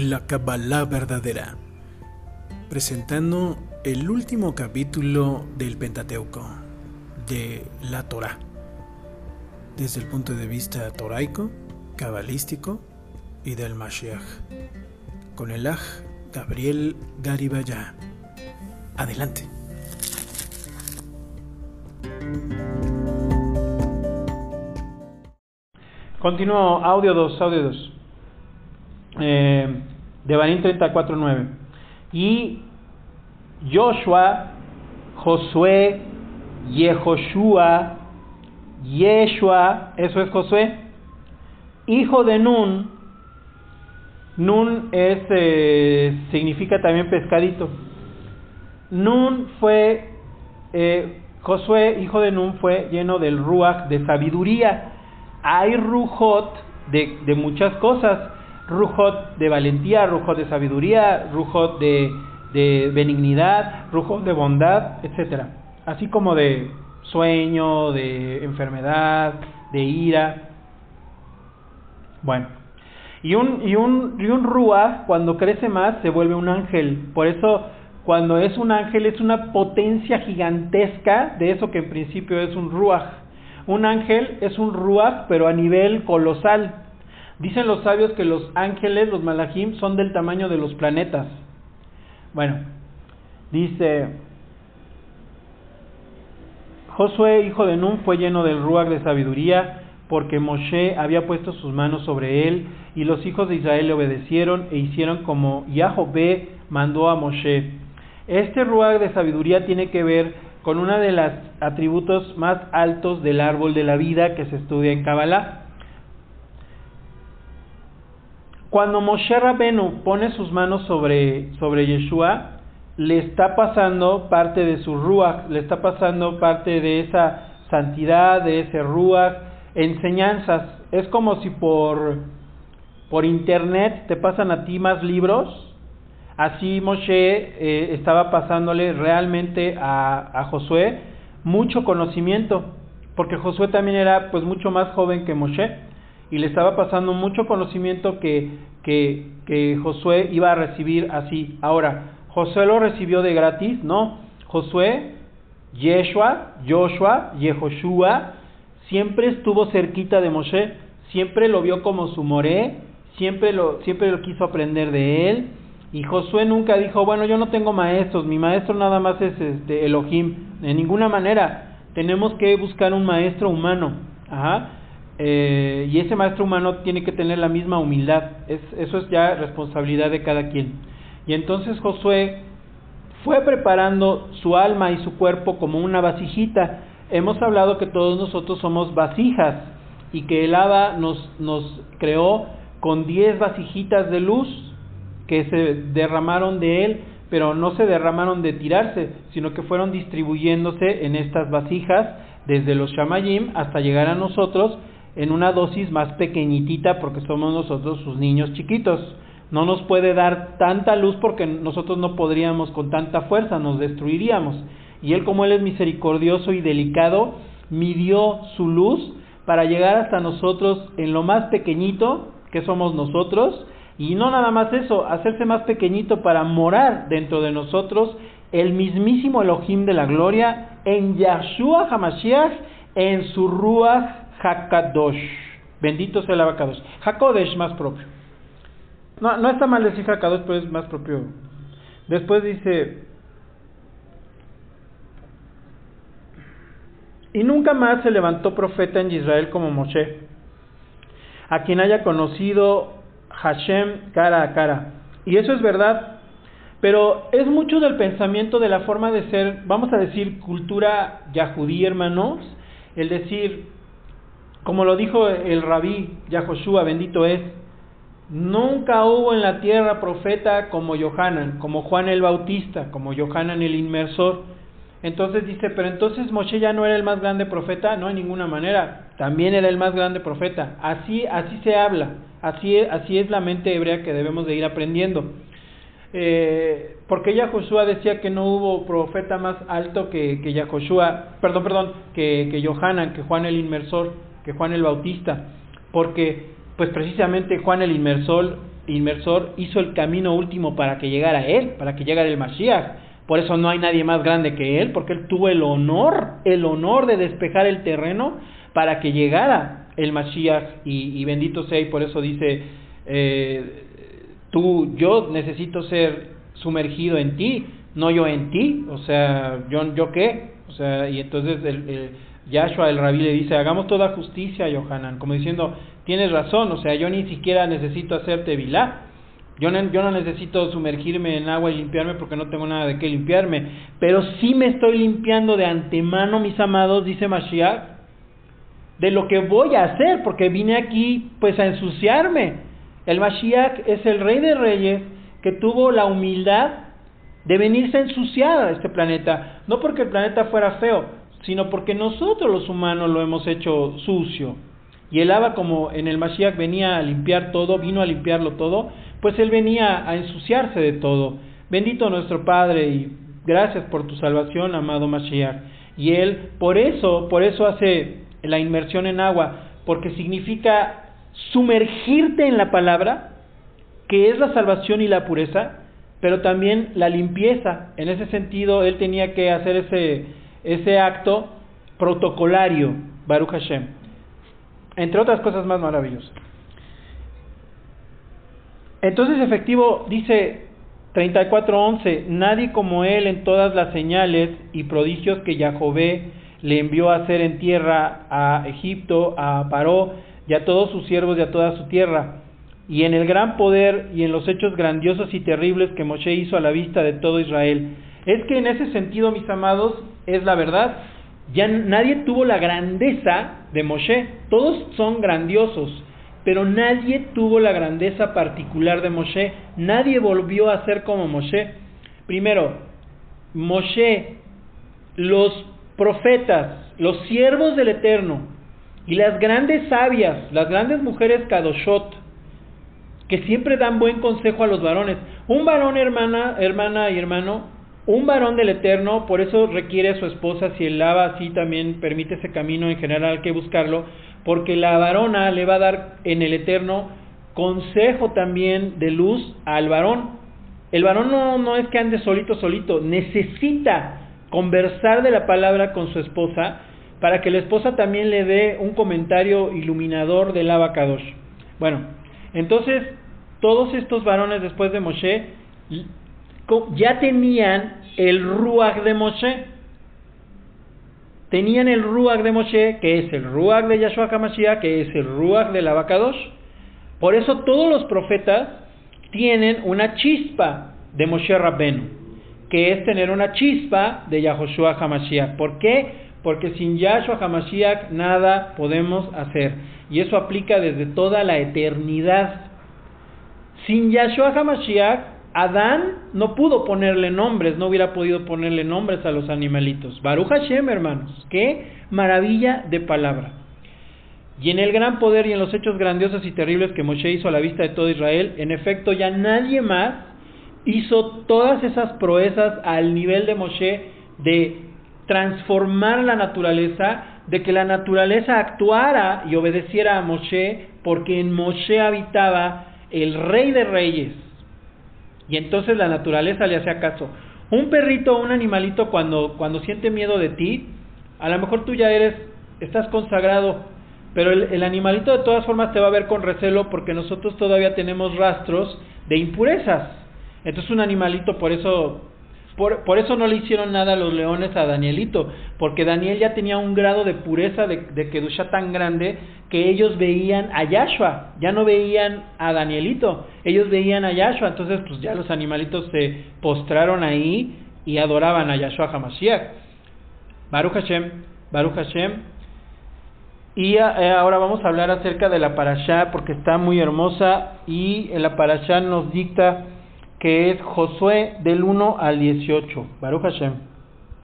La Kabbalah verdadera, presentando el último capítulo del Pentateuco, de la Torah, desde el punto de vista toraico, cabalístico y del Mashiach, con el Aj Gabriel Garibaya. Adelante. Continúo, audio 2, audio 2. Eh, de Barín 34.9. Y Joshua, Josué, Yehoshua, Yeshua, eso es Josué, hijo de Nun. Nun es, eh, significa también pescadito. Nun fue, eh, Josué, hijo de Nun, fue lleno del Ruach de sabiduría. Hay Rujot de muchas cosas. Rujot de valentía, Rujot de sabiduría, Rujot de, benignidad, Rujot de bondad, etcétera. Así como de sueño, de enfermedad, de ira. Bueno, y un, y un, y un cuando crece más, se vuelve un ángel. Por eso, cuando es un ángel, es una potencia gigantesca de eso que en principio es un Ruach. Un ángel es un Ruach, pero a nivel colosal. Dicen los sabios que los ángeles, los malachim, son del tamaño de los planetas. Bueno, dice, Josué, hijo de Nun, fue lleno del ruach de sabiduría, porque Moshe había puesto sus manos sobre él, y los hijos de Israel le obedecieron e hicieron como Yahvé mandó a Moshe. Este ruach de sabiduría tiene que ver con uno de los atributos más altos del árbol de la vida que se estudia en Kabbalah. Cuando Moshe Rabenu pone sus manos sobre, sobre Yeshua, le está pasando parte de su ruach, le está pasando parte de esa santidad, de ese ruach, enseñanzas. Es como si por, por internet te pasan a ti más libros. Así Moshe eh, estaba pasándole realmente a, a Josué mucho conocimiento, porque Josué también era pues mucho más joven que Moshe y le estaba pasando mucho conocimiento que, que, que Josué iba a recibir así. Ahora, Josué lo recibió de gratis, no. Josué, Yeshua, Joshua, Yehoshua, siempre estuvo cerquita de Moshe, siempre lo vio como su moré, siempre lo, siempre lo quiso aprender de él. Y Josué nunca dijo, bueno, yo no tengo maestros, mi maestro nada más es este Elohim. De ninguna manera, tenemos que buscar un maestro humano. Ajá. Eh, y ese maestro humano tiene que tener la misma humildad. Es, eso es ya responsabilidad de cada quien. Y entonces Josué fue preparando su alma y su cuerpo como una vasijita. Hemos hablado que todos nosotros somos vasijas y que el Abba nos, nos creó con diez vasijitas de luz que se derramaron de él, pero no se derramaron de tirarse, sino que fueron distribuyéndose en estas vasijas desde los shamayim hasta llegar a nosotros en una dosis más pequeñitita porque somos nosotros sus niños chiquitos. No nos puede dar tanta luz porque nosotros no podríamos con tanta fuerza, nos destruiríamos. Y Él como Él es misericordioso y delicado, midió su luz para llegar hasta nosotros en lo más pequeñito que somos nosotros. Y no nada más eso, hacerse más pequeñito para morar dentro de nosotros el mismísimo Elohim de la gloria en Yahshua Hamashiach, en su Ruach Hakadosh. Bendito sea el Abacadosh. Hakodesh más propio. No, no está mal decir Hakadosh, pero es más propio. Después dice, y nunca más se levantó profeta en Israel como Moshe, a quien haya conocido Hashem cara a cara. Y eso es verdad, pero es mucho del pensamiento de la forma de ser, vamos a decir, cultura yahudí, hermanos, el decir, como lo dijo el rabí Yahoshua, bendito es, nunca hubo en la tierra profeta como Johanan, como Juan el Bautista, como Johanan el inmersor. Entonces dice, pero entonces Moshe ya no era el más grande profeta, no, en ninguna manera, también era el más grande profeta. Así, así se habla, así, así es la mente hebrea que debemos de ir aprendiendo. Eh, porque Yahoshua decía que no hubo profeta más alto que, que perdón, perdón, que, que Johanan, que Juan el inmersor que Juan el Bautista, porque pues precisamente Juan el Inmersor inmersor hizo el camino último para que llegara él, para que llegara el Mashiach. Por eso no hay nadie más grande que él, porque él tuvo el honor, el honor de despejar el terreno para que llegara el Mashiach y, bendito sea y por eso dice, eh, tú, yo necesito ser sumergido en ti, no yo en ti, o sea, yo, yo qué, o sea, y entonces el, Yahshua, el rabí, le dice, hagamos toda justicia, Yohanan, como diciendo, tienes razón, o sea, yo ni siquiera necesito hacerte vilá, yo no, yo no necesito sumergirme en agua y limpiarme porque no tengo nada de qué limpiarme, pero sí me estoy limpiando de antemano, mis amados, dice Mashiach, de lo que voy a hacer, porque vine aquí pues a ensuciarme. El Mashiach es el rey de reyes que tuvo la humildad de venirse a ensuciar a este planeta, no porque el planeta fuera feo, sino porque nosotros los humanos lo hemos hecho sucio. Y el Abba como en el Mashiach venía a limpiar todo, vino a limpiarlo todo, pues él venía a ensuciarse de todo. Bendito nuestro Padre y gracias por tu salvación, amado Mashiach. Y él por eso, por eso hace la inmersión en agua, porque significa sumergirte en la palabra, que es la salvación y la pureza, pero también la limpieza. En ese sentido, él tenía que hacer ese, ese acto protocolario, Baruch Hashem. Entre otras cosas más maravillosas. Entonces, efectivo, dice 34.11, nadie como él en todas las señales y prodigios que Yahvé le envió a hacer en tierra a Egipto, a Paró y a todos sus siervos y a toda su tierra, y en el gran poder y en los hechos grandiosos y terribles que Moshe hizo a la vista de todo Israel. Es que en ese sentido, mis amados, es la verdad. Ya nadie tuvo la grandeza de Moshe, todos son grandiosos, pero nadie tuvo la grandeza particular de Moshe, nadie volvió a ser como Moshe. Primero, Moshe, los profetas, los siervos del Eterno y las grandes sabias, las grandes mujeres Kadoshot, que siempre dan buen consejo a los varones. Un varón, hermana, hermana y hermano, un varón del Eterno, por eso requiere a su esposa, si el lava así también permite ese camino, en general que buscarlo, porque la varona le va a dar en el Eterno consejo también de luz al varón. El varón no, no es que ande solito, solito, necesita conversar de la palabra con su esposa para que la esposa también le dé un comentario iluminador del abacados. Bueno, entonces todos estos varones después de Moshe ya tenían el ruach de Moshe. Tenían el ruach de Moshe, que es el ruach de Yahshua HaMashiach, que es el ruach del abacados. Por eso todos los profetas tienen una chispa de Moshe Rabbenu que es tener una chispa de Yahushua Hamashiach. ¿Por qué? Porque sin Yahshua Hamashiach nada podemos hacer. Y eso aplica desde toda la eternidad. Sin Yahshua Hamashiach, Adán no pudo ponerle nombres, no hubiera podido ponerle nombres a los animalitos. Baruch Hashem, hermanos, qué maravilla de palabra. Y en el gran poder y en los hechos grandiosos y terribles que Moshe hizo a la vista de todo Israel, en efecto ya nadie más hizo todas esas proezas al nivel de Moshe de transformar la naturaleza, de que la naturaleza actuara y obedeciera a Moshe, porque en Moshe habitaba el rey de reyes. Y entonces la naturaleza le hacía caso. Un perrito o un animalito cuando, cuando siente miedo de ti, a lo mejor tú ya eres, estás consagrado, pero el, el animalito de todas formas te va a ver con recelo porque nosotros todavía tenemos rastros de impurezas. Entonces un animalito, por eso, por, eso no le hicieron nada a los leones a Danielito, porque Daniel ya tenía un grado de pureza de, de Kedusha tan grande que ellos veían a Yahshua, ya no veían a Danielito, ellos veían a Yahshua, entonces pues ya los animalitos se postraron ahí y adoraban a Yahshua Hamashiach. Baruch Hashem, Baruch Hashem. Y eh, ahora vamos a hablar acerca de la parashá porque está muy hermosa y la parashá nos dicta que es Josué del 1 al 18. Baruch Hashem.